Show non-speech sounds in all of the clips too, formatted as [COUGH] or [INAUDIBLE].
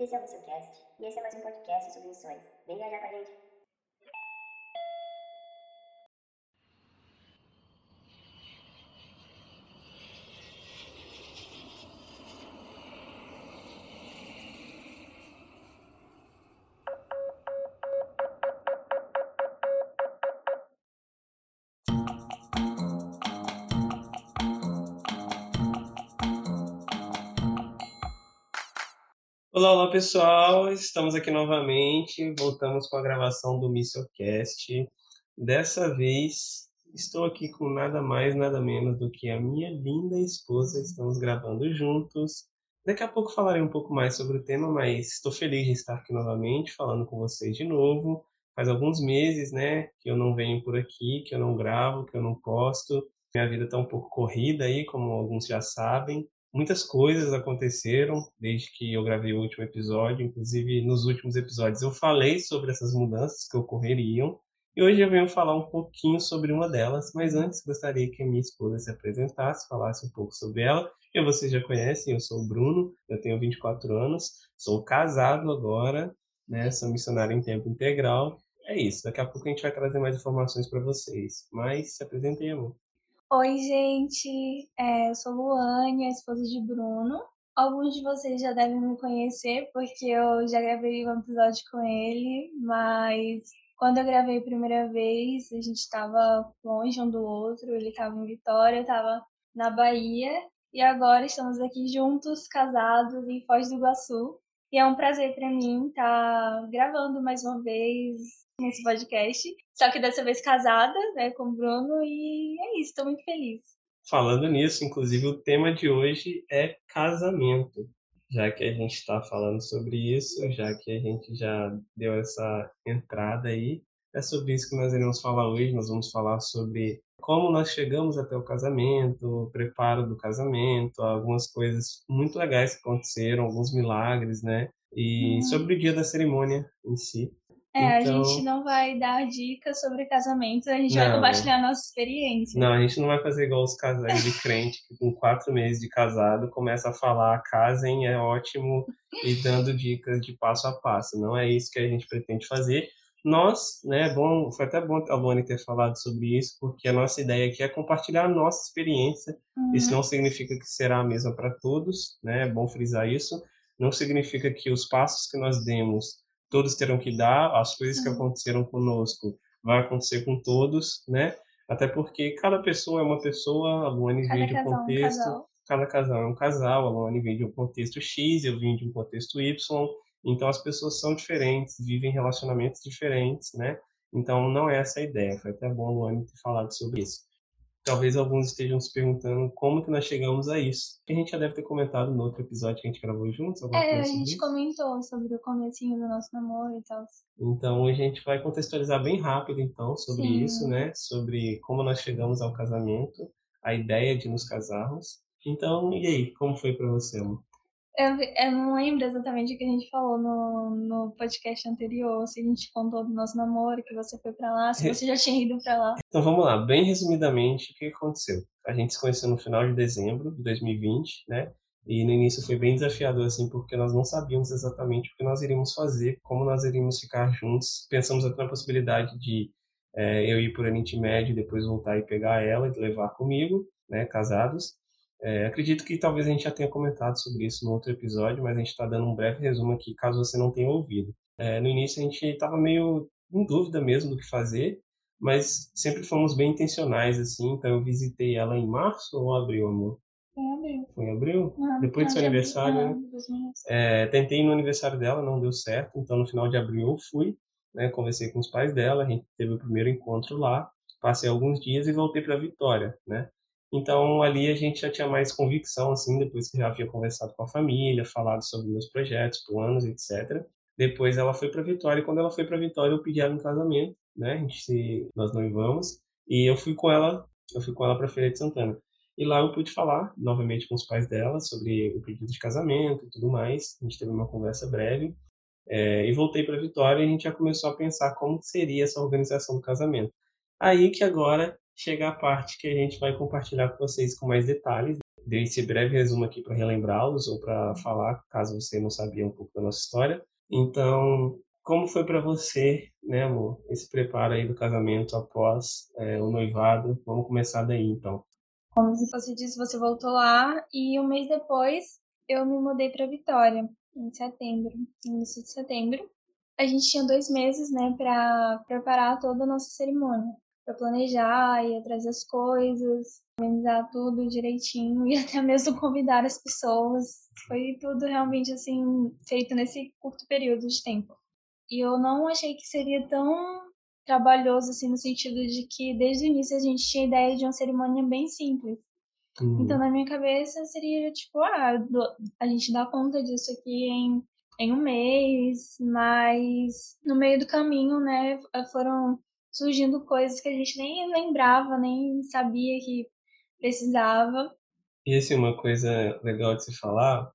Esse é o Missioncast e esse é mais um podcast sobre missões. Vem viajar com a gente. Olá, olá pessoal, estamos aqui novamente, voltamos com a gravação do Missioncast. Dessa vez estou aqui com nada mais, nada menos do que a minha linda esposa, estamos gravando juntos. Daqui a pouco falarei um pouco mais sobre o tema, mas estou feliz de estar aqui novamente falando com vocês de novo. Faz alguns meses, né, que eu não venho por aqui, que eu não gravo, que eu não posto. Minha vida está um pouco corrida aí, como alguns já sabem. Muitas coisas aconteceram desde que eu gravei o último episódio, inclusive nos últimos episódios eu falei sobre essas mudanças que ocorreriam. E hoje eu venho falar um pouquinho sobre uma delas, mas antes gostaria que a minha esposa se apresentasse, falasse um pouco sobre ela. Eu vocês já conhecem, eu sou o Bruno, eu tenho 24 anos, sou casado agora, né? Sou missionário em tempo integral. É isso, daqui a pouco a gente vai trazer mais informações para vocês. Mas se apresentem, amor. Oi, gente. É, eu sou Luane, a esposa de Bruno. Alguns de vocês já devem me conhecer porque eu já gravei um episódio com ele, mas quando eu gravei a primeira vez, a gente estava longe um do outro. Ele estava em Vitória, eu estava na Bahia, e agora estamos aqui juntos, casados em Foz do Iguaçu. E é um prazer para mim estar gravando mais uma vez nesse podcast. Só que dessa vez casada, né, com o Bruno, e é isso, estou muito feliz. Falando nisso, inclusive o tema de hoje é casamento. Já que a gente está falando sobre isso, já que a gente já deu essa entrada aí, é sobre isso que nós iremos falar hoje. Nós vamos falar sobre como nós chegamos até o casamento, o preparo do casamento, algumas coisas muito legais que aconteceram, alguns milagres, né? E Hum. sobre o dia da cerimônia em si. É, Então- a gente não vai dar dicas sobre casamento, a gente vai Não. compartilhar a nossa experiência. Não, a gente não vai fazer igual os casais de crente que com quatro meses de casado começa a falar casem, é ótimo e dando dicas de passo a passo. Não é isso que a gente pretende fazer. Nós, né, é bom, foi até bom a Luane ter falado sobre isso, porque a nossa ideia aqui é compartilhar a nossa experiência. Uhum. Isso não significa que será a mesma para todos, né? É bom frisar isso. Não significa que os passos que nós demos todos terão que dar, as coisas que Uhum. aconteceram conosco vai acontecer com todos, né? Até porque cada pessoa é uma pessoa, a Luane Cada veio de um é um contexto, cada casal é um casal, a Luane vem de um contexto X, eu vim de um contexto Y, então as pessoas são diferentes, vivem relacionamentos diferentes, né? Então não é essa a ideia, foi até bom a Luane ter falado sobre isso. Talvez alguns estejam se perguntando como que nós chegamos a isso. A gente já deve ter comentado no outro episódio que a gente gravou juntos, É, a sobre gente comentou sobre o comecinho do nosso namoro e tal. Então a gente vai contextualizar bem rápido então sobre Sim. isso, né? Sobre como nós chegamos ao casamento, a ideia de nos casarmos. Então, e aí, como foi para você, amor? Eu, eu não lembro exatamente o que a gente falou no, no podcast anterior, se a gente contou do nosso namoro, que você foi pra lá, se você já tinha ido pra lá. Então vamos lá, bem resumidamente, o que aconteceu? A gente se conheceu no final de dezembro de 2020, né? E no início foi bem desafiador, assim, porque nós não sabíamos exatamente o que nós iríamos fazer, como nós iríamos ficar juntos. Pensamos até na possibilidade de eh, eu ir por Oriente Médio e depois voltar e pegar ela e levar comigo, né, casados. Eh, acredito que talvez a gente já tenha comentado sobre isso no outro episódio, mas a gente está dando um breve resumo aqui, caso você não tenha ouvido. Eh, no início a gente estava meio em dúvida mesmo do que fazer, mas sempre fomos bem intencionais, assim. Então eu visitei ela em março ou abril, amor? Foi em abril. Foi em abril? Depois do seu aniversário, né? É, tentei no aniversário dela, não deu certo. Então no final de abril eu fui, né? Conversei com os pais dela, a gente teve o primeiro encontro lá. Passei alguns dias e voltei para Vitória, né? Então ali a gente já tinha mais convicção, assim, depois que já havia conversado com a família, falado sobre meus projetos, planos, etc. Depois ela foi para Vitória e quando ela foi para Vitória eu pedi ela em casamento, né? A gente se, nós noivamos e eu fui com ela, eu fui com ela para Feira de Santana. E lá eu pude falar novamente com os pais dela sobre o pedido de casamento e tudo mais. A gente teve uma conversa breve. É, e voltei para Vitória e a gente já começou a pensar como seria essa organização do casamento. Aí que agora chega a parte que a gente vai compartilhar com vocês com mais detalhes. dei esse breve resumo aqui para relembrá-los ou para falar, caso você não sabia um pouco da nossa história. Então, como foi para você, né, amor, esse preparo aí do casamento após é, o noivado? Vamos começar daí, então. Como você disse, você voltou lá e um mês depois eu me mudei para Vitória, em setembro, início de setembro. A gente tinha dois meses, né, para preparar toda a nossa cerimônia, para planejar e atrás das coisas, organizar tudo direitinho [LAUGHS] e até mesmo convidar as pessoas. Foi tudo realmente assim feito nesse curto período de tempo. E eu não achei que seria tão trabalhoso, assim, no sentido de que desde o início a gente tinha a ideia de uma cerimônia bem simples. Uhum. Então, na minha cabeça, seria tipo, ah, a gente dá conta disso aqui em, em um mês, mas no meio do caminho, né, foram surgindo coisas que a gente nem lembrava, nem sabia que precisava. E assim, uma coisa legal de se falar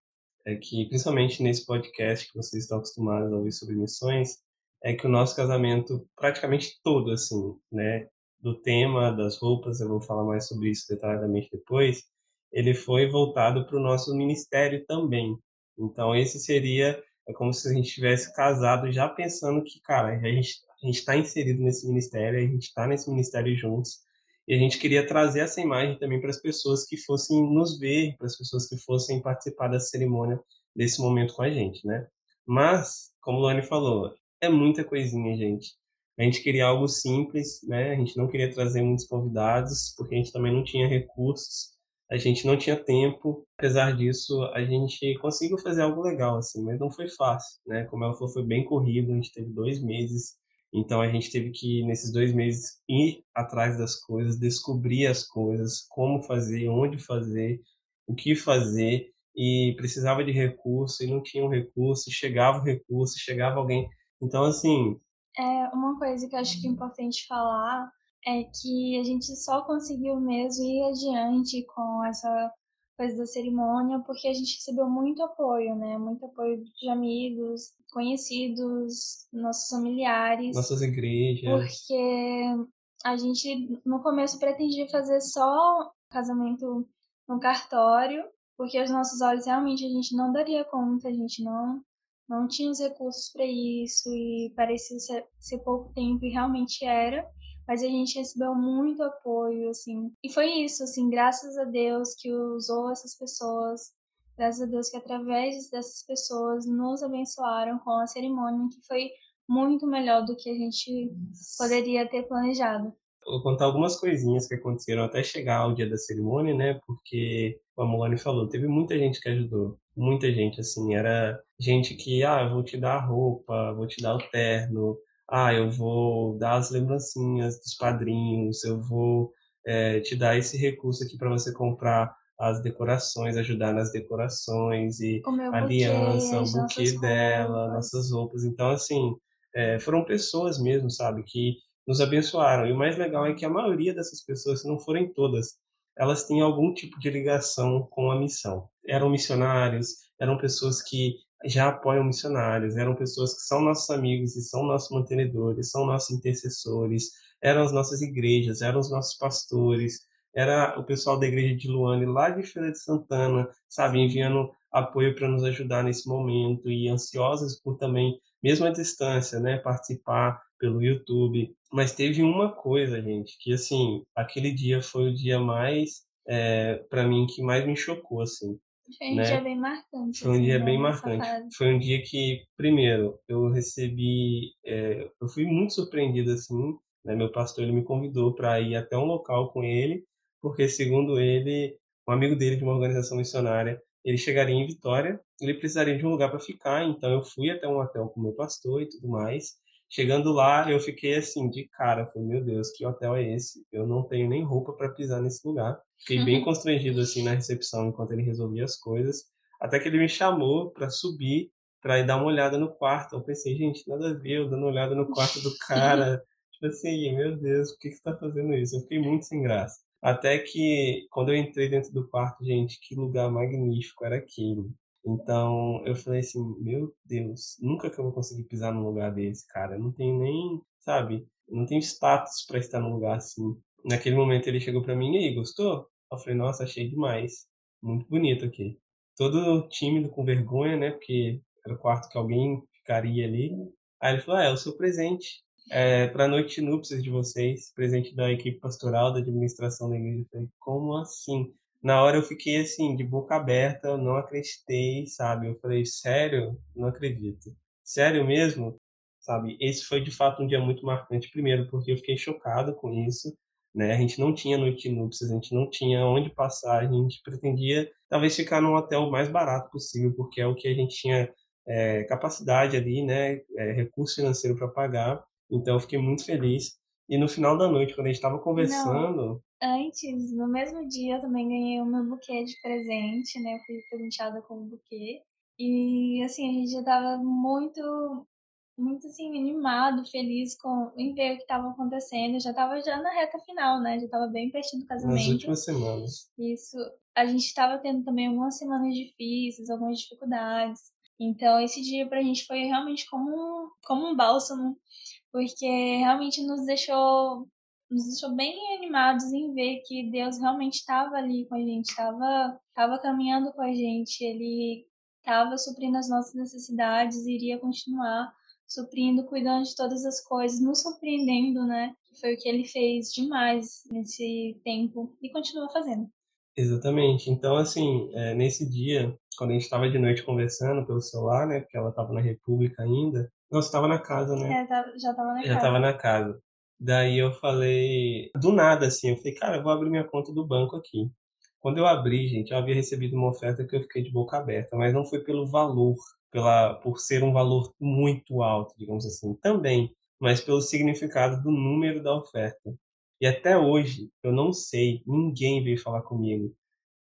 é que, principalmente nesse podcast que vocês estão acostumados a ouvir sobre missões, é que o nosso casamento, praticamente todo, assim, né, do tema, das roupas, eu vou falar mais sobre isso detalhadamente depois, ele foi voltado para o nosso ministério também. Então, esse seria, é como se a gente tivesse casado já pensando que, cara, a gente a está inserido nesse ministério, a gente está nesse ministério juntos, e a gente queria trazer essa imagem também para as pessoas que fossem nos ver, para as pessoas que fossem participar da cerimônia desse momento com a gente, né? Mas, como o Luane falou, é muita coisinha, gente. A gente queria algo simples, né? A gente não queria trazer muitos convidados, porque a gente também não tinha recursos, a gente não tinha tempo. Apesar disso, a gente conseguiu fazer algo legal, assim, mas não foi fácil, né? Como ela falou, foi bem corrido, a gente teve dois meses, então a gente teve que, nesses dois meses, ir atrás das coisas, descobrir as coisas, como fazer, onde fazer, o que fazer, e precisava de recurso, e não tinha um recurso, chegava o recurso, chegava alguém então, assim. É, uma coisa que eu acho que é importante falar é que a gente só conseguiu mesmo ir adiante com essa coisa da cerimônia porque a gente recebeu muito apoio, né? Muito apoio de amigos, conhecidos, nossos familiares. Nossas igrejas. Porque a gente no começo pretendia fazer só casamento no cartório, porque aos nossos olhos realmente a gente não daria conta, a gente não não tinha os recursos para isso e parecia ser, ser, pouco tempo e realmente era, mas a gente recebeu muito apoio, assim. E foi isso, assim, graças a Deus que usou essas pessoas, graças a Deus que através dessas pessoas nos abençoaram com a cerimônia que foi muito melhor do que a gente poderia ter planejado. Vou contar algumas coisinhas que aconteceram até chegar ao dia da cerimônia, né? Porque, como a Molane falou, teve muita gente que ajudou. Muita gente, assim. Era gente que, ah, vou te dar a roupa, vou te dar o terno, ah, eu vou dar as lembrancinhas dos padrinhos, eu vou é, te dar esse recurso aqui para você comprar as decorações, ajudar nas decorações e a aliança, o buquê dela, roupas. nossas roupas. Então, assim, é, foram pessoas mesmo, sabe, que nos abençoaram. E o mais legal é que a maioria dessas pessoas, se não forem todas, elas têm algum tipo de ligação com a missão. Eram missionários, eram pessoas que já apoiam missionários, eram pessoas que são nossos amigos e são nossos mantenedores, são nossos intercessores, eram as nossas igrejas, eram os nossos pastores, era o pessoal da igreja de Luane lá de Feira de Santana, sabe, enviando apoio para nos ajudar nesse momento e ansiosos por também, mesmo à distância, né, participar pelo YouTube. Mas teve uma coisa, gente, que assim, aquele dia foi o dia mais, é, eh, para mim, que mais me chocou, assim. Foi um né? dia bem marcante. Foi um assim, dia bem marcante. Foi um dia que, primeiro, eu recebi, é, eu fui muito surpreendido assim. Né? Meu pastor ele me convidou para ir até um local com ele, porque segundo ele, um amigo dele de uma organização missionária, ele chegaria em Vitória, ele precisaria de um lugar para ficar. Então eu fui até um hotel com meu pastor e tudo mais. Chegando lá, eu fiquei assim, de cara. Falei, meu Deus, que hotel é esse? Eu não tenho nem roupa para pisar nesse lugar. Fiquei bem constrangido, assim, na recepção, enquanto ele resolvia as coisas. Até que ele me chamou para subir, para ir dar uma olhada no quarto. Eu pensei, gente, nada a ver, eu dando uma olhada no quarto do cara. [LAUGHS] tipo assim, meu Deus, por que, que você tá fazendo isso? Eu fiquei muito sem graça. Até que, quando eu entrei dentro do quarto, gente, que lugar magnífico era aquele. Então eu falei assim, meu Deus, nunca que eu vou conseguir pisar num lugar desse, cara. Eu não tenho nem, sabe, não tenho status para estar num lugar assim. Naquele momento ele chegou para mim e aí, gostou? Eu falei, nossa, achei demais. muito bonito aqui. Todo tímido, com vergonha, né? Porque era o quarto que alguém ficaria ali. Aí ele falou: ah, é o seu presente é, para noite de núpcias de vocês, presente da equipe pastoral, da administração da igreja. Eu falei: como assim? Na hora eu fiquei assim, de boca aberta, eu não acreditei, sabe? Eu falei: sério? Não acredito. Sério mesmo? Sabe? Esse foi de fato um dia muito marcante, primeiro, porque eu fiquei chocado com isso. Né? A gente não tinha noite núpcias, a gente não tinha onde passar, a gente pretendia talvez ficar num hotel o mais barato possível, porque é o que a gente tinha é, capacidade ali, né, é, recurso financeiro para pagar. Então eu fiquei muito feliz. E no final da noite, quando a gente estava conversando. Não, antes, no mesmo dia, eu também ganhei o meu buquê de presente, né? Eu fui presenteada com um buquê. E assim, a gente já tava muito, muito assim, animado, feliz com em ver o que estava acontecendo. Eu já tava já na reta final, né? Já tava bem pertinho do casamento. Nas últimas semanas. Isso. A gente estava tendo também algumas semanas difíceis, algumas dificuldades. Então, esse dia pra gente foi realmente como um, como um bálsamo, porque realmente nos deixou, nos deixou bem animados em ver que Deus realmente estava ali com a gente, estava tava caminhando com a gente, Ele estava suprindo as nossas necessidades e iria continuar suprindo, cuidando de todas as coisas, nos surpreendendo, né? Foi o que ele fez demais nesse tempo e continua fazendo. Exatamente. Então, assim, é, nesse dia, quando a gente estava de noite conversando pelo celular, né? Porque ela estava na República ainda. Nossa, estava na casa, né? É, tá, já estava na já casa. Já estava na casa. Daí eu falei, do nada, assim, eu falei, cara, eu vou abrir minha conta do banco aqui. Quando eu abri, gente, eu havia recebido uma oferta que eu fiquei de boca aberta, mas não foi pelo valor, pela, por ser um valor muito alto, digamos assim, também, mas pelo significado do número da oferta. E até hoje, eu não sei, ninguém veio falar comigo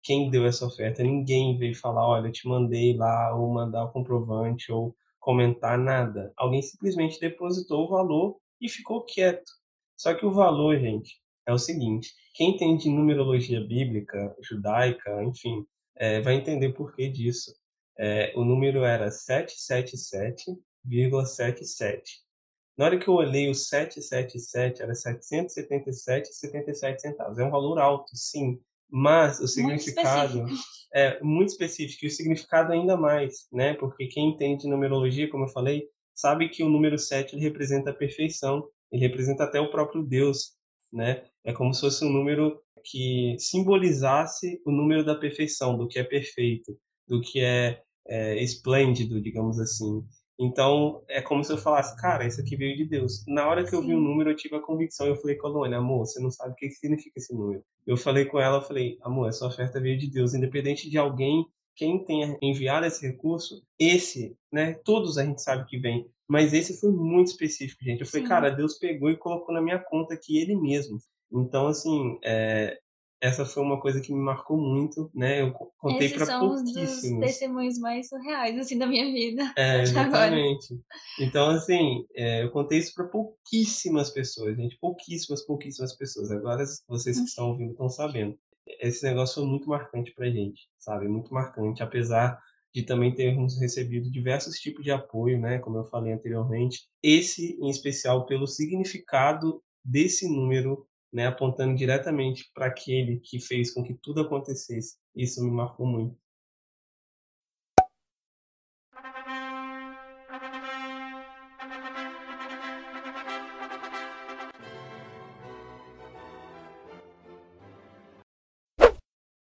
quem deu essa oferta, ninguém veio falar, olha, eu te mandei lá, ou mandar o comprovante, ou comentar nada. Alguém simplesmente depositou o valor e ficou quieto. Só que o valor, gente, é o seguinte: quem entende numerologia bíblica, judaica, enfim, é, vai entender por que disso. É, o número era 777,77. Na hora que eu olhei o 777, era 777,77 centavos. É um valor alto, sim, mas o significado muito é muito específico e o significado ainda mais, né? Porque quem entende numerologia, como eu falei, sabe que o número 7 ele representa a perfeição, ele representa até o próprio Deus, né? É como se fosse um número que simbolizasse o número da perfeição, do que é perfeito, do que é, é esplêndido, digamos assim. Então, é como se eu falasse, cara, isso aqui veio de Deus. Na hora que eu vi o número, eu tive a convicção. Eu falei com a Luana, amor, você não sabe o que significa esse número. Eu falei com ela, eu falei, amor, essa oferta veio de Deus. Independente de alguém, quem tenha enviado esse recurso, esse, né, todos a gente sabe que vem. Mas esse foi muito específico, gente. Eu falei, Sim. cara, Deus pegou e colocou na minha conta aqui ele mesmo. Então, assim, é, essa foi uma coisa que me marcou muito, né? Eu contei para pouquíssimos. Esses são os testemunhos mais surreais, assim, da minha vida. É, [LAUGHS] exatamente. Então, assim, é, eu contei isso para pouquíssimas pessoas, gente. Pouquíssimas, pouquíssimas pessoas. Agora, vocês que estão ouvindo estão sabendo. Esse negócio foi muito marcante pra gente, sabe? Muito marcante, apesar de também termos recebido diversos tipos de apoio, né? Como eu falei anteriormente. Esse, em especial, pelo significado desse número né, apontando diretamente para aquele que fez com que tudo acontecesse. Isso me marcou muito.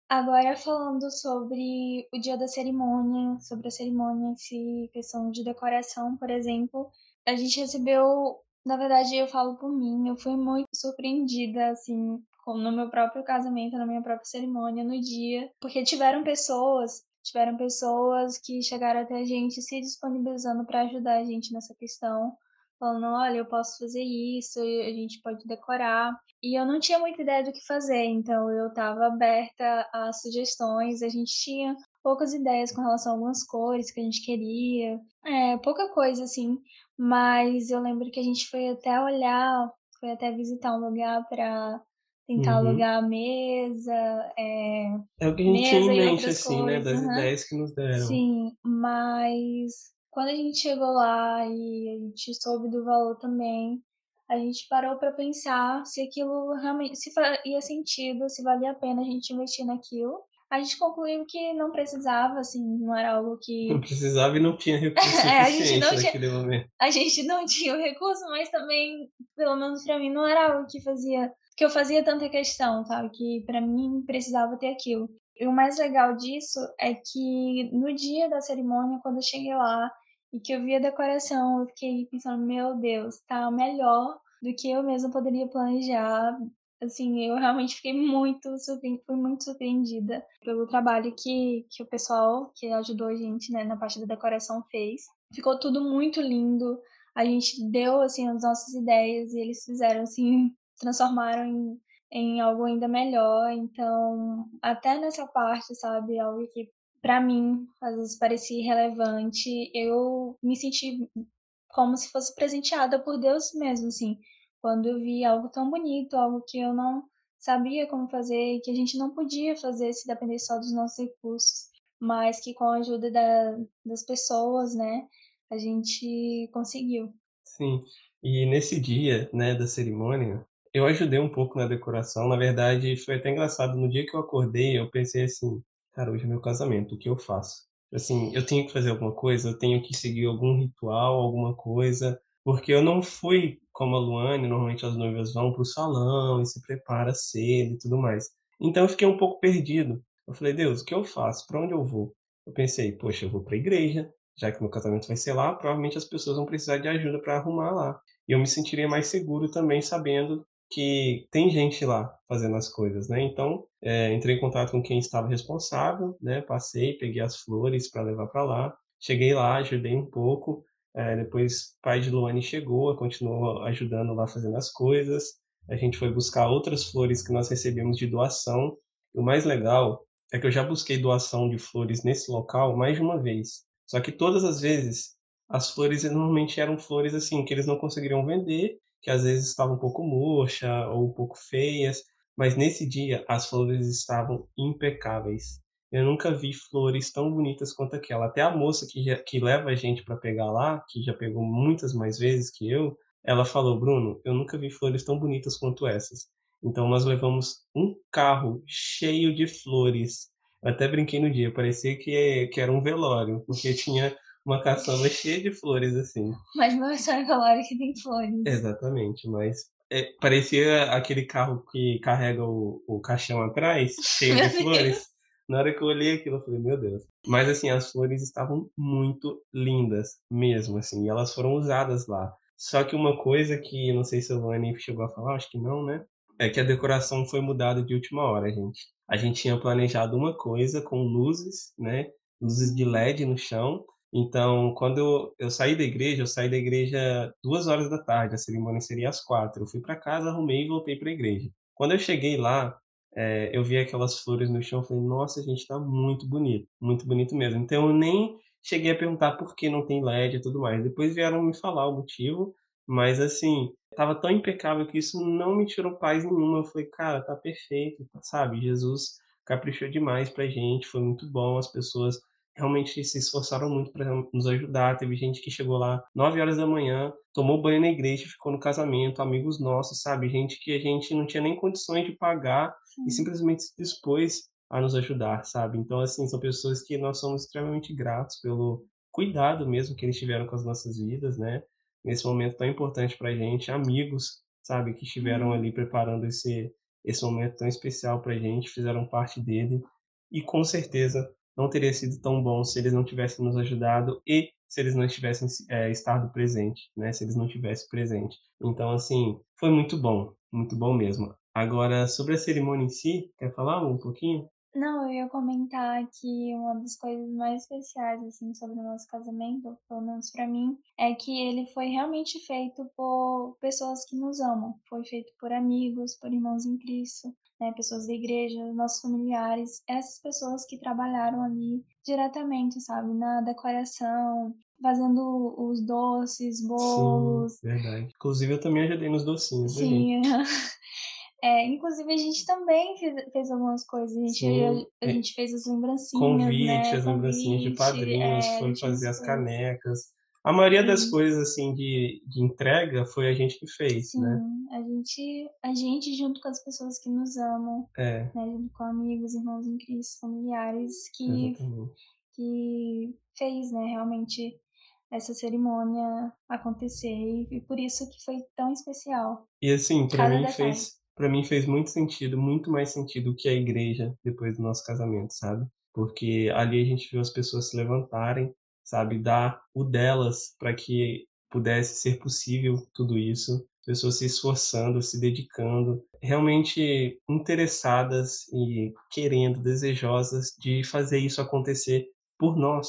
Agora falando sobre o dia da cerimônia, sobre a cerimônia em si, questão de decoração, por exemplo, a gente recebeu na verdade, eu falo por mim, eu fui muito surpreendida, assim, no meu próprio casamento, na minha própria cerimônia, no dia, porque tiveram pessoas, tiveram pessoas que chegaram até a gente se disponibilizando para ajudar a gente nessa questão, falando, olha, eu posso fazer isso, a gente pode decorar. E eu não tinha muita ideia do que fazer, então eu estava aberta a sugestões, a gente tinha poucas ideias com relação a algumas cores que a gente queria, é, pouca coisa assim, mas eu lembro que a gente foi até olhar, foi até visitar um lugar para tentar uhum. alugar a mesa. É, é o que a gente tinha em mente, assim, né? Das uhum. ideias que nos deram. Sim, mas quando a gente chegou lá e a gente soube do valor também, a gente parou para pensar se aquilo realmente se faria sentido, se valia a pena a gente investir naquilo. a gente concluiu que não precisava, assim, não era algo que. Não precisava e não tinha [LAUGHS] recurso É, a gente não tinha- momento. A gente não tinha o recurso, mas também, pelo menos pra mim, não era algo que fazia. que eu fazia tanta questão, sabe? Que pra mim precisava ter aquilo. E o mais legal disso é que no dia da cerimônia, quando eu cheguei lá e que eu vi a decoração, eu fiquei pensando, meu Deus, tá melhor do que eu mesma poderia planejar. Assim, eu realmente fiquei muito surpre... fui muito surpreendida pelo trabalho que, que o pessoal que ajudou a gente né, na parte da decoração fez. Ficou tudo muito lindo. A gente deu assim as nossas ideias e eles fizeram assim, [LAUGHS] transformaram em, em algo ainda melhor. Então, até nessa parte, sabe, algo que para mim às vezes parecia irrelevante, eu me senti como se fosse presenteada por Deus mesmo, assim, quando eu vi algo tão bonito, algo que eu não sabia como fazer e que a gente não podia fazer se dependesse só dos nossos recursos, mas que com a ajuda da, das pessoas, né, a gente conseguiu. Sim. E nesse dia, né, da cerimônia, eu ajudei um pouco na decoração. Na verdade, foi até engraçado. No dia que eu acordei, eu pensei assim, cara, hoje é meu casamento, o que eu faço? Assim, eu tenho que fazer alguma coisa, eu tenho que seguir algum ritual, alguma coisa, porque eu não fui como a Luane, normalmente as noivas vão pro salão e se prepara cedo e tudo mais. Então eu fiquei um pouco perdido. Eu falei, Deus, o que eu faço? Para onde eu vou? Eu pensei, poxa, eu vou para a igreja, já que meu casamento vai ser lá, provavelmente as pessoas vão precisar de ajuda para arrumar lá. E eu me sentiria mais seguro também sabendo que tem gente lá fazendo as coisas, né? Então, é, entrei em contato com quem estava responsável, né? Passei, peguei as flores para levar para lá. Cheguei lá, ajudei um pouco. É, depois, pai de Luane chegou, continuou ajudando lá fazendo as coisas. A gente foi buscar outras flores que nós recebemos de doação. O mais legal é que eu já busquei doação de flores nesse local mais de uma vez. Só que todas as vezes as flores normalmente eram flores assim que eles não conseguiriam vender, que às vezes estavam um pouco murcha ou um pouco feias, mas nesse dia as flores estavam impecáveis. Eu nunca vi flores tão bonitas quanto aquela. Até a moça que, já, que leva a gente para pegar lá, que já pegou muitas mais vezes que eu, ela falou: Bruno, eu nunca vi flores tão bonitas quanto essas. Então nós levamos um carro cheio de flores. Eu até brinquei no dia, parecia que, que era um velório, porque tinha uma caçamba cheia de flores assim. Mas não é só em velório que tem flores. Exatamente, mas é, parecia aquele carro que carrega o, o caixão atrás, cheio de [LAUGHS] flores. Na hora que eu olhei aquilo, eu falei, meu Deus. Mas assim, as flores estavam muito lindas mesmo, assim, e elas foram usadas lá. Só que uma coisa que não sei se o Vani chegou a falar, acho que não, né? É que a decoração foi mudada de última hora, gente. A gente tinha planejado uma coisa com luzes, né? Luzes de LED no chão. Então, quando eu, eu saí da igreja, eu saí da igreja duas horas da tarde, a cerimônia seria às quatro. Eu fui para casa, arrumei e voltei para a igreja. Quando eu cheguei lá, é, eu vi aquelas flores no chão, falei, nossa, gente, tá muito bonito, muito bonito mesmo. Então, eu nem cheguei a perguntar por que não tem LED e tudo mais. Depois vieram me falar o motivo, mas assim, tava tão impecável que isso não me tirou paz nenhuma. Eu falei, cara, tá perfeito, sabe? Jesus caprichou demais pra gente, foi muito bom, as pessoas realmente se esforçaram muito para nos ajudar. Teve gente que chegou lá 9 horas da manhã, tomou banho na igreja, ficou no casamento, amigos nossos, sabe? Gente que a gente não tinha nem condições de pagar e simplesmente se dispôs a nos ajudar, sabe? Então, assim, são pessoas que nós somos extremamente gratos pelo cuidado mesmo que eles tiveram com as nossas vidas, né? Nesse momento tão importante pra gente, amigos, sabe, que estiveram ali preparando esse esse momento tão especial pra gente, fizeram parte dele e com certeza não teria sido tão bom se eles não tivessem nos ajudado e se eles não tivessem é, estado presente, né? Se eles não tivessem presente. Então, assim, foi muito bom, muito bom mesmo. Agora, sobre a cerimônia em si, quer falar um pouquinho? Não, eu ia comentar que uma das coisas mais especiais, assim, sobre o nosso casamento, pelo menos pra mim, é que ele foi realmente feito por pessoas que nos amam. Foi feito por amigos, por irmãos em Cristo, né, pessoas da igreja, nossos familiares, essas pessoas que trabalharam ali diretamente, sabe, na decoração, fazendo os doces, bolos. Sim, verdade. Inclusive eu também ajudei nos docinhos, Sim. [LAUGHS] É, inclusive a gente também fez, fez algumas coisas. A gente, a, a gente fez as lembrancinhas, Convite, né? as lembrancinhas de padrinhos, é, foi fazer as canecas. A maioria das Sim. coisas, assim, de, de entrega foi a gente que fez, Sim, né? a gente, a gente junto com as pessoas que nos amam, É, né, junto com amigos, irmãos em Cristo, familiares, que, exatamente. que fez, né, realmente essa cerimônia acontecer e, por isso que foi tão especial. E assim, para mim fez, para mim fez muito sentido, muito mais sentido que a igreja depois do nosso casamento, sabe? Porque ali a gente viu as pessoas se levantarem, sabe, dar o delas para que pudesse ser possível tudo isso, pessoas se esforçando, se dedicando, realmente interessadas e querendo, desejosas de fazer isso acontecer por nós.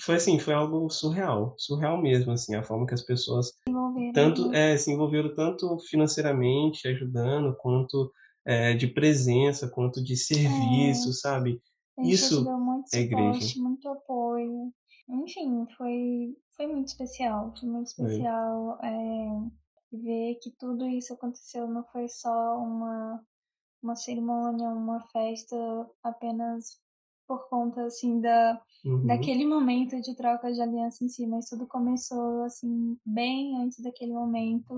Foi assim, foi algo surreal, surreal mesmo, assim, a forma que as pessoas Envolveram, tanto é, se envolveram tanto financeiramente, ajudando, quanto é, de presença, quanto de serviço, sabe? A gente Isso é igreja. muito apoio. Enfim, foi, foi muito especial. Foi muito especial é, ver que tudo isso aconteceu. Não foi só uma, uma cerimônia, uma festa apenas por conta, assim, da, Uhum. daquele momento de troca de aliança em si. Mas tudo começou, assim, bem antes daquele momento,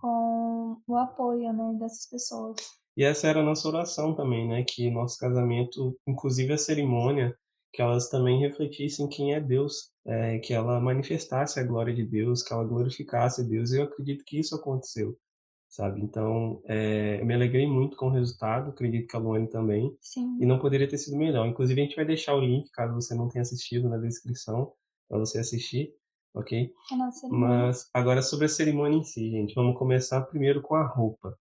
com o apoio, né, dessas pessoas. E essa era a nossa oração também, né? Que nosso casamento, inclusive a cerimônia, que elas também refletissem quem é Deus, é, que ela manifestasse a glória de Deus, que ela glorificasse Deus. E eu acredito que isso aconteceu, sabe? Então, é, eu me alegrei muito com o resultado, acredito que a Luane também. Sim, E não poderia ter sido melhor. Inclusive, a gente vai deixar o link, caso você não tenha assistido, na descrição, para você assistir, ok? cerimônia. Mas agora sobre a cerimônia em si, gente. Vamos começar primeiro com a roupa.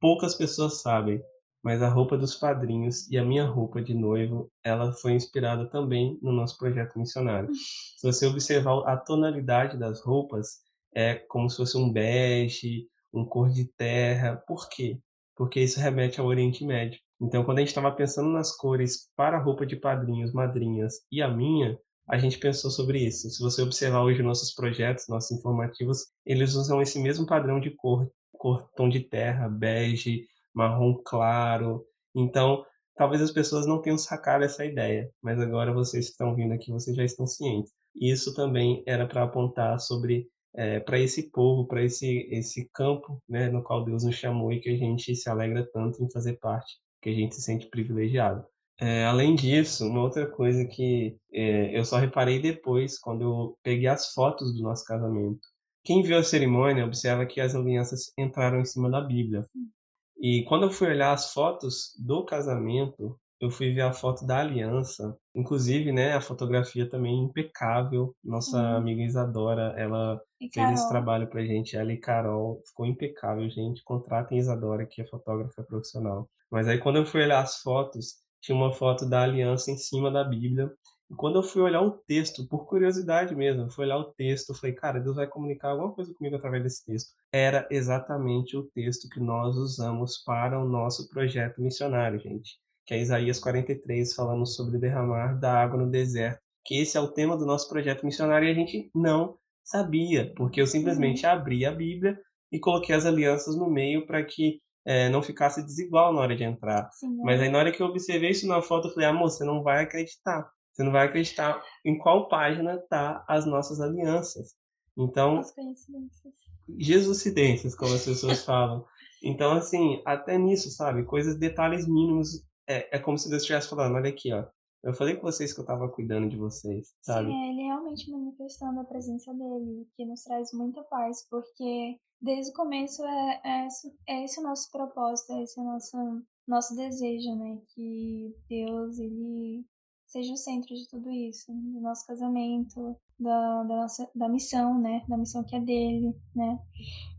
Poucas pessoas sabem, mas a roupa dos padrinhos e a minha roupa de noivo, ela foi inspirada também no nosso projeto missionário. Se você observar a tonalidade das roupas, é como se fosse um bege, um cor de terra. Por quê? Porque isso remete ao Oriente Médio. Então, quando a gente estava pensando nas cores para a roupa de padrinhos, madrinhas e a minha, a gente pensou sobre isso. Se você observar hoje nossos projetos, nossos informativos, eles usam esse mesmo padrão de cor, cor tom de terra, bege, marrom claro. Então, talvez as pessoas não tenham sacado essa ideia, mas agora vocês que estão vindo aqui, vocês já estão cientes. Isso também era para apontar sobre é, para esse povo, para esse esse campo, né, no qual Deus nos chamou e que a gente se alegra tanto em fazer parte, que a gente se sente privilegiado. É, além disso, uma outra coisa que é, eu só reparei depois, quando eu peguei as fotos do nosso casamento. Quem viu a cerimônia observa que as alianças entraram em cima da Bíblia. E quando eu fui olhar as fotos do casamento, eu fui ver a foto da aliança. Inclusive, né, a fotografia também impecável. Nossa Sim. amiga Isadora, ela E fez esse trabalho pra gente. Ela e Carol, ficou impecável, gente. Contratem Isadora, que é fotógrafa profissional. Mas aí quando eu fui olhar as fotos, tinha uma foto da aliança em cima da Bíblia. E quando eu fui olhar o texto, por curiosidade mesmo, eu fui olhar o texto, eu falei, cara, Deus vai comunicar alguma coisa comigo através desse texto. Era exatamente o texto que nós usamos para o nosso projeto missionário, gente. Que é Isaías 43, falando sobre derramar da água no deserto. Que esse é o tema do nosso projeto missionário e a gente não sabia, porque eu simplesmente abri a Bíblia e coloquei as alianças no meio para que eh, não ficasse desigual na hora de entrar. sim, Mas é, aí na hora que eu observei isso na foto, eu falei, amor, você não vai acreditar. Você não vai acreditar em qual página tá as nossas alianças. Então, as coincidências. Jesucidências, como as pessoas [LAUGHS] falam. Então, assim, até nisso, sabe? Coisas, detalhes mínimos. É, é como se Deus estivesse falando, olha aqui, ó. Eu falei com vocês que eu tava cuidando de vocês, sabe? Sim, é ele realmente manifestando a presença dele, que nos traz muita paz, porque desde o começo é, é, esse, é esse o nosso propósito, é esse o nosso, nosso desejo, né? Que Deus, ele seja o centro de tudo isso, do nosso casamento, da, da nossa da missão, né? Da missão que é dele, né?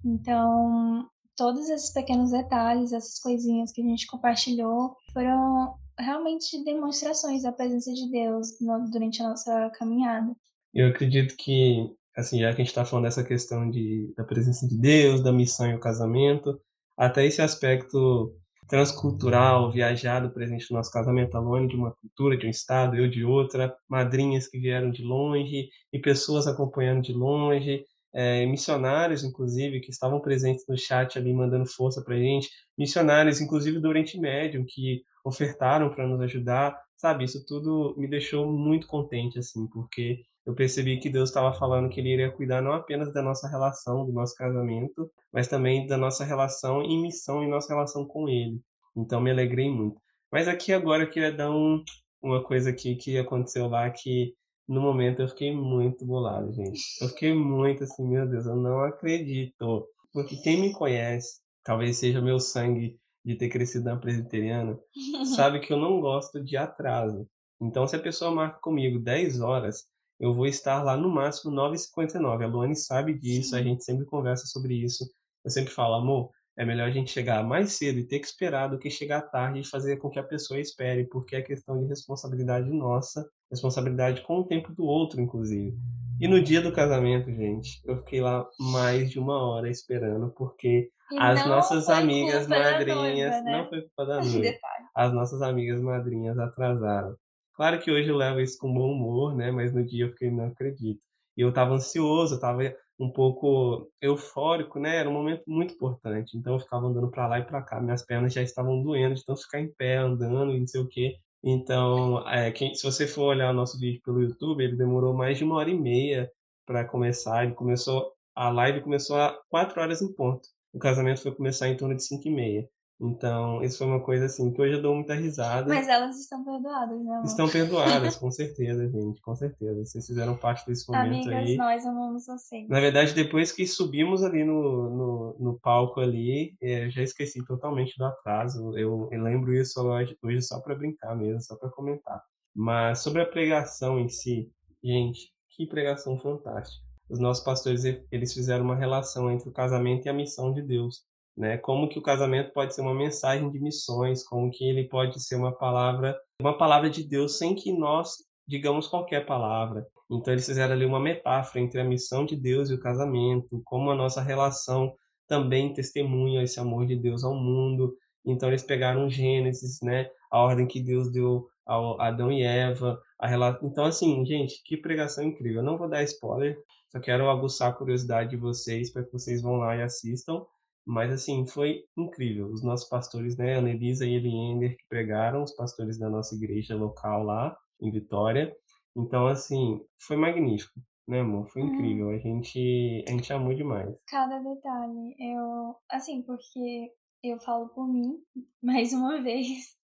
Então, todos esses pequenos detalhes, essas coisinhas que a gente compartilhou, foram realmente demonstrações da presença de Deus durante a nossa caminhada. Eu acredito que, assim, já que a gente está falando dessa questão de, da presença de Deus, da missão e o casamento, até esse aspecto transcultural, viajado, presente no nosso casamento, a Luane de uma cultura, de um estado, eu de outra, madrinhas que vieram de longe e pessoas acompanhando de longe, eh, missionários, inclusive, que estavam presentes no chat ali, mandando força pra gente, missionários, inclusive do Oriente Médio, que ofertaram para nos ajudar, sabe, isso tudo me deixou muito contente, assim, porque eu percebi que Deus estava falando que Ele iria cuidar não apenas da nossa relação, do nosso casamento, mas também da nossa relação em missão e nossa relação com Ele. Então me alegrei muito. Mas aqui agora eu queria dar um, uma coisa aqui que aconteceu lá que no momento eu fiquei muito bolado, gente. Eu fiquei muito assim, meu Deus, eu não acredito. Porque quem me conhece, talvez seja meu sangue de ter crescido na presbiteriana, [LAUGHS] sabe que eu não gosto de atraso. Então, se a pessoa marca comigo 10 horas, eu vou estar lá no máximo 9h59. A Luane sabe disso, Sim. a gente sempre conversa sobre isso. Eu sempre falo, amor, é melhor a gente chegar mais cedo e ter que esperar do que chegar tarde e fazer com que a pessoa espere, porque é questão de responsabilidade nossa, responsabilidade com o tempo do outro, inclusive. E no dia do casamento, gente, eu fiquei lá mais de uma hora esperando, porque e as nossas amigas madrinhas. Noiva, né? Não foi culpa da [LAUGHS] noiva. as nossas amigas madrinhas atrasaram. Claro que hoje eu levo isso com bom humor, né? Mas no dia eu fiquei, não acredito. E eu tava ansioso, eu tava um pouco eufórico, né? Era um momento muito importante. Então eu ficava andando para lá e para cá, minhas pernas já estavam doendo de tanto ficar em pé, andando e não sei o quê. Então, é, quem, se você for olhar o nosso vídeo pelo YouTube, ele demorou mais de uma hora e meia para começar. Ele começou a live começou a quatro horas em ponto. O casamento foi começar em torno de cinco e meia. Então, isso foi uma coisa assim que hoje eu dou muita risada. Mas elas estão perdoadas, né, amor? Estão perdoadas, [LAUGHS] com certeza, gente, com certeza. Vocês fizeram parte desse momento Amigas, aí. nós amamos vocês. Na verdade, depois que subimos ali no, no, no palco ali, é, eu já esqueci totalmente do atraso. Eu, eu lembro isso hoje, hoje só para brincar mesmo, só para comentar. Mas sobre a pregação em si, gente, que pregação fantástica. Os nossos pastores, eles fizeram uma relação entre o casamento e a missão de Deus né? Como que o casamento pode ser uma mensagem de missões, como que ele pode ser uma palavra, uma palavra de Deus sem que nós digamos qualquer palavra. Então eles fizeram ali uma metáfora entre a missão de Deus e o casamento, como a nossa relação também testemunha esse amor de Deus ao mundo. Então eles pegaram Gênesis, né, a ordem que Deus deu a Adão e Eva, a relação. Então assim, gente, que pregação incrível. Eu não vou dar spoiler, só quero aguçar a curiosidade de vocês para que vocês vão lá e assistam. Mas, assim, foi incrível. Os nossos pastores, né, a Elisa e Eliender, que pregaram, os pastores da nossa igreja local lá, em Vitória. Então, assim, foi magnífico, né, amor? Foi incrível. A gente, a gente amou demais. Cada detalhe. Eu, assim, porque eu falo por mim, [LAUGHS] mais uma vez,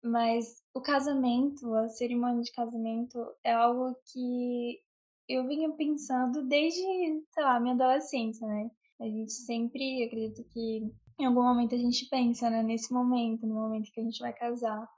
mas o casamento, a cerimônia de casamento é algo que eu vinha pensando desde, sei lá, minha adolescência, né? A gente sempre, acredito que em algum momento a gente pensa, né, nesse momento, no momento que a gente vai casar.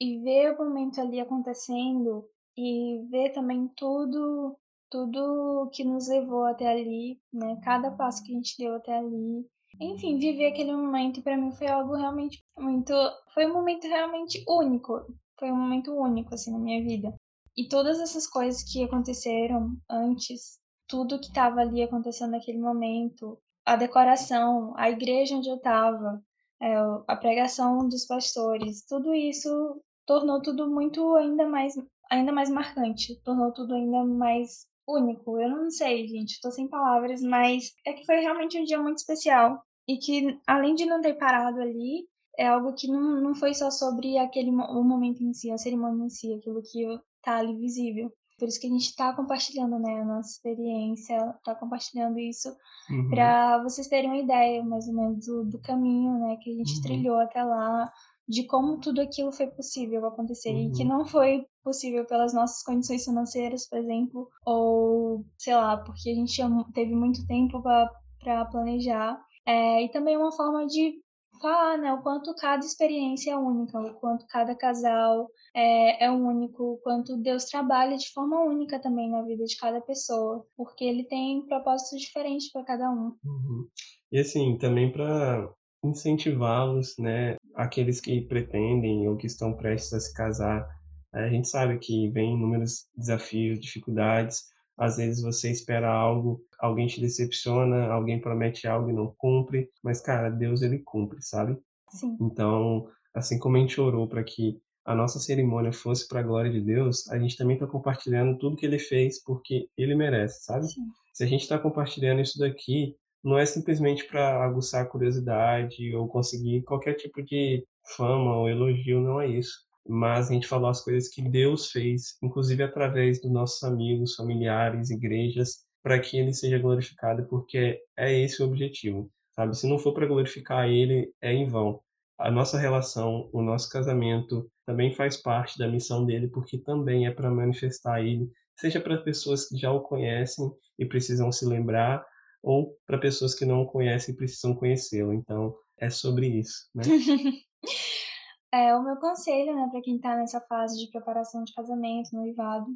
E ver o momento ali acontecendo e ver também tudo tudo que nos levou até ali, né? Cada passo que a gente deu até ali. Enfim, viver aquele momento para mim foi algo realmente muito, foi um momento realmente único. Foi um momento único assim na minha vida. E todas essas coisas que aconteceram antes, tudo que estava ali acontecendo naquele momento, a decoração, a igreja onde eu estava, é, a pregação dos pastores, tudo isso tornou tudo muito ainda mais, ainda mais marcante, tornou tudo ainda mais único. Eu não sei, gente, estou sem palavras, mas é que foi realmente um dia muito especial e que além de não ter parado ali, é algo que não, não foi só sobre aquele o momento em si, a cerimônia em si, aquilo que está ali visível. Por isso que a gente está compartilhando, né, a nossa experiência, está compartilhando isso uhum. para vocês terem uma ideia, mais ou menos, do, do caminho, né, que a gente uhum. trilhou até lá, de como tudo aquilo foi possível acontecer uhum. e que uhum. não foi possível pelas nossas condições financeiras, por exemplo, ou sei lá, porque a gente teve muito tempo para planejar. É, e também uma forma de falar, né, o quanto cada experiência é única, o quanto cada casal é, é único, o quanto Deus trabalha de forma única também na vida de cada pessoa, porque Ele tem propósitos diferentes para cada um. Uhum. E assim, também para incentivá-los, né, aqueles que pretendem ou que estão prestes a se casar, a gente sabe que vem inúmeros desafios, dificuldades, às vezes você espera algo, alguém te decepciona, alguém promete algo e não cumpre, mas cara, Deus ele cumpre, sabe? Sim. Então, assim como a gente orou para que a nossa cerimônia fosse para a glória de Deus, a gente também está compartilhando tudo que ele fez porque ele merece, sabe? Sim. Se a gente está compartilhando isso daqui, não é simplesmente para aguçar a curiosidade ou conseguir qualquer tipo de fama ou elogio, não é isso. Mas a gente falou as coisas que Deus fez, inclusive através dos nossos amigos, familiares, igrejas, para que ele seja glorificado, porque é esse o objetivo, sabe? Se não for para glorificar ele, é em vão. A nossa relação, o nosso casamento também faz parte da missão dele, porque também é para manifestar ele, seja para pessoas que já o conhecem e precisam se lembrar, ou para pessoas que não o conhecem e precisam conhecê-lo. Então, é sobre isso, né? [LAUGHS] é, o meu conselho, né, para quem está nessa fase de preparação de casamento, noivado.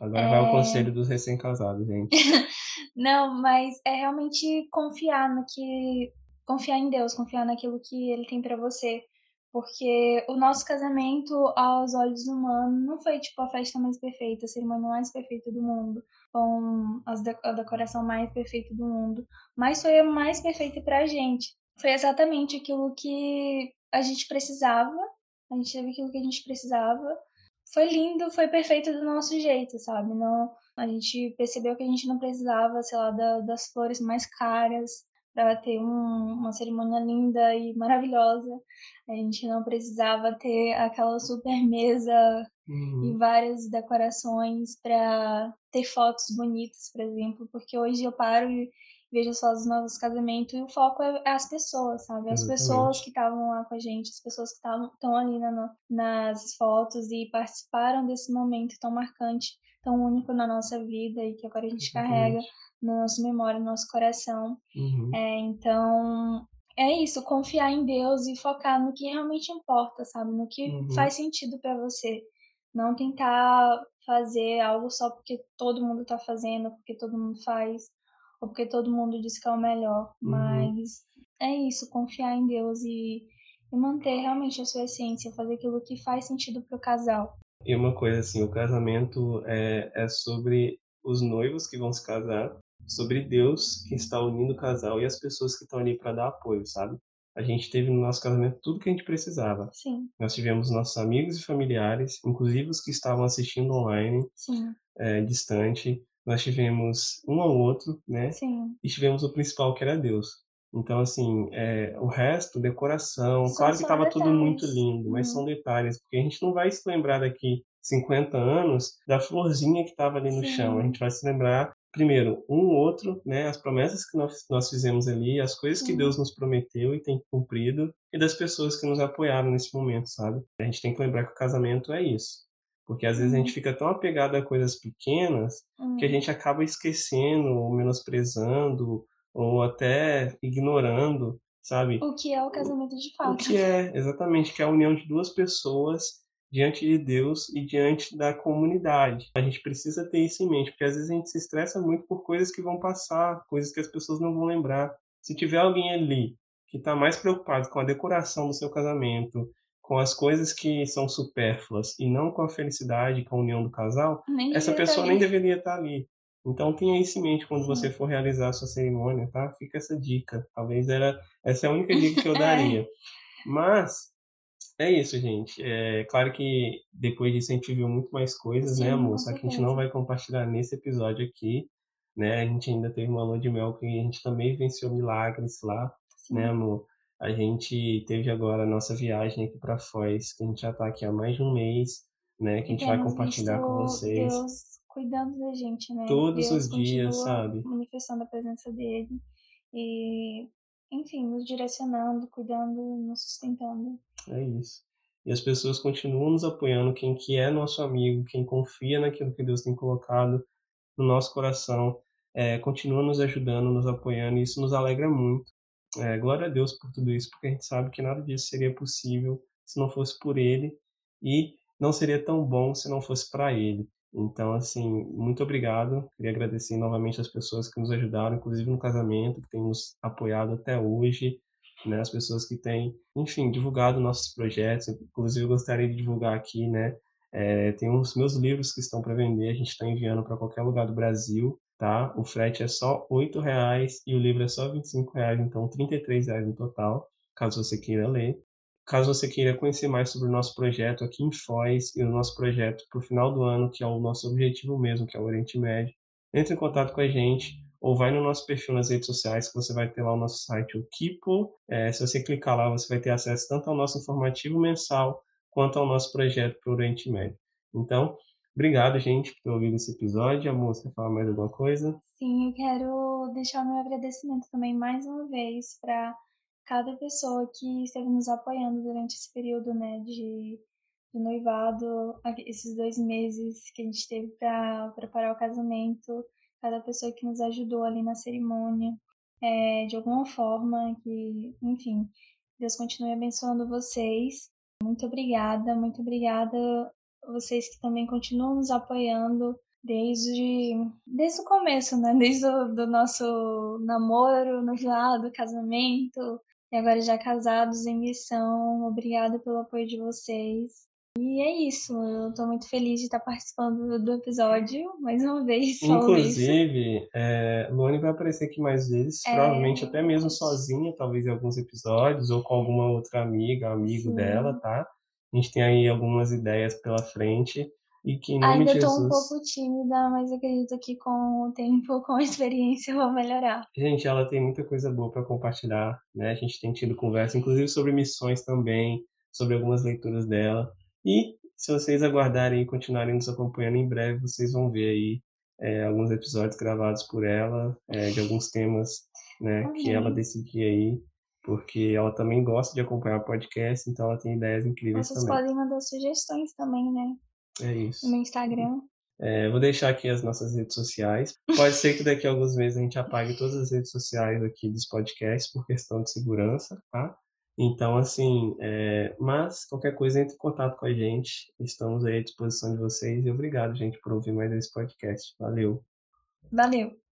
Agora é... vai o conselho dos recém-casados, gente. [LAUGHS] não, mas é realmente confiar no que. Confiar em Deus, confiar naquilo que Ele tem para você. Porque o nosso casamento, aos olhos humanos, não foi tipo a festa mais perfeita, a cerimônia mais perfeita do mundo, com a decoração mais perfeita do mundo, mas foi a mais perfeita pra gente. Foi exatamente aquilo que a gente precisava, a gente teve aquilo que a gente precisava. Foi lindo, foi perfeito do nosso jeito, sabe? Não, a gente percebeu que a gente não precisava, sei lá, da, das flores mais caras, para ter um, uma cerimônia linda e maravilhosa. A gente não precisava ter aquela super mesa uhum. e várias decorações para ter fotos bonitas, por exemplo, porque hoje eu paro e vejo só os nossos casamentos e o foco é, é as pessoas, sabe? As Exatamente. pessoas que estavam lá com a gente, as pessoas que estão ali na, nas fotos e participaram desse momento tão marcante, tão único na nossa vida e que agora a gente Exatamente. carrega na nossa memória, no nosso coração. Uhum. É, então, é isso, confiar em Deus e focar no que realmente importa, sabe? No que uhum. faz sentido para você. Não tentar fazer algo só porque todo mundo tá fazendo, porque todo mundo faz, porque todo mundo diz que é o melhor. Uhum. Mas é isso, confiar em Deus e, e manter realmente a sua essência, fazer aquilo que faz sentido pro casal. E uma coisa assim, o casamento é, é sobre os noivos que vão se casar sobre Deus que está unindo o casal e as pessoas que estão ali para dar apoio, sabe? A gente teve no nosso casamento tudo que a gente precisava. Sim. Nós tivemos nossos amigos e familiares, inclusive os que estavam assistindo online, é, distante. Nós tivemos um ao outro, né? Sim. E tivemos o principal, que era Deus. Então, assim, é, o resto, decoração, são claro que estava tudo muito lindo, mas são detalhes, porque a gente não vai se lembrar daqui 50 anos da florzinha que estava ali no Sim. chão. A gente vai se lembrar primeiro, um outro, né, as promessas que nós, nós fizemos ali, as coisas que Deus nos prometeu e tem cumprido, e das pessoas que nos apoiaram nesse momento, sabe? A gente tem que lembrar que o casamento é isso. Porque às vezes a gente fica tão apegado a coisas pequenas que a gente acaba esquecendo, ou menosprezando, ou até ignorando, sabe? O que é o casamento de fato. O que é, exatamente, que é a união de duas pessoas diante de Deus e diante da comunidade. A gente precisa ter isso em mente, porque às vezes a gente se estressa muito por coisas que vão passar, coisas que as pessoas não vão lembrar. Se tiver alguém ali que está mais preocupado com a decoração do seu casamento, com as coisas que são supérfluas e não com a felicidade, com a união do casal, nem essa pessoa nem deveria estar tá ali. Então tenha isso em mente quando Sim. você for realizar a sua cerimônia, tá? Fica essa dica. Talvez era essa é a única [LAUGHS] dica que eu daria. Mas é isso, gente. É claro que depois disso a gente viu muito mais coisas, né, Sim, né, amor? Só que a gente não vai compartilhar nesse episódio aqui, né? A gente ainda teve uma lua de mel que a gente também vivenciou milagres lá, Sim. né, amor? A gente teve agora a nossa viagem aqui para Foz, que a gente já tá aqui há mais de um mês, né? Que a gente vai compartilhar com vocês. Deus cuidando da gente, né? Todos Deus os dias, sabe? Manifestando a presença dele. E enfim, nos direcionando, cuidando, nos sustentando. É isso. E as pessoas continuam nos apoiando, quem que é nosso amigo, quem confia naquilo que Deus tem colocado no nosso coração, é, continua nos ajudando, nos apoiando, e isso nos alegra muito. É, glória a Deus por tudo isso, porque a gente sabe que nada disso seria possível se não fosse por Ele, e não seria tão bom se não fosse para Ele. Então, assim, muito obrigado. Queria agradecer novamente as pessoas que nos ajudaram, inclusive no casamento, que têm nos apoiado até hoje, né? As pessoas que têm, enfim, divulgado nossos projetos. Inclusive, eu gostaria de divulgar aqui, né? É, tem uns meus livros que estão para vender, a gente está enviando para qualquer lugar do Brasil, tá? O frete é só R$ reais e o livro é só R$ reais, então R$ reais no total, caso você queira ler. Caso você queira conhecer mais sobre o nosso projeto aqui em Foz e o nosso projeto para o final do ano, que é o nosso objetivo mesmo, que é o Oriente Médio, entre em contato com a gente ou vai no nosso perfil nas redes sociais que você vai ter lá o nosso site, o Kipo. É, se você clicar lá, você vai ter acesso tanto ao nosso informativo mensal quanto ao nosso projeto para o Oriente Médio. Então, obrigado, gente, por ter ouvido esse episódio. A moça quer falar mais alguma coisa? Sim, eu quero deixar meu agradecimento também mais uma vez para cada pessoa que esteve nos apoiando durante esse período, né, de, de noivado, esses dois meses que a gente teve para preparar o casamento, cada pessoa que nos ajudou ali na cerimônia, é, de alguma forma, que, enfim, Deus continue abençoando vocês. Muito obrigada, muito obrigada vocês que também continuam nos apoiando desde, desde o começo, né? Desde o do nosso namoro, noivado, casamento, e agora já casados em missão. Obrigada pelo apoio de vocês. E é isso, eu estou muito feliz de estar participando do episódio, mais uma vez. Inclusive, é, Luane vai aparecer aqui mais vezes, é... provavelmente até mesmo sozinha, talvez em alguns episódios, ou com alguma outra amiga, amigo Sim. dela, tá? A gente tem aí algumas ideias pela frente. E que em Ainda tô um pouco tímida, mas acredito que com o tempo, [LAUGHS] com a experiência, eu vou melhorar. Gente, ela tem muita coisa boa para compartilhar, né? A gente tem tido conversa, inclusive sobre missões também, sobre algumas leituras dela. E se vocês aguardarem e continuarem nos acompanhando, em breve vocês vão ver aí é, alguns episódios gravados por ela, é, de alguns temas né, que ela decidir aí, porque ela também gosta de acompanhar o podcast, então ela tem ideias incríveis vocês também. Vocês podem mandar sugestões também, né? É isso. No meu Instagram. É, vou deixar aqui as nossas redes sociais. Pode ser que [LAUGHS] daqui a alguns meses a gente apague todas as redes sociais aqui dos podcasts por questão de segurança, tá? Então, assim, é... mas qualquer coisa entre em contato com a gente. Estamos aí à disposição de vocês e obrigado, gente, por ouvir mais esse podcast. Valeu. Valeu.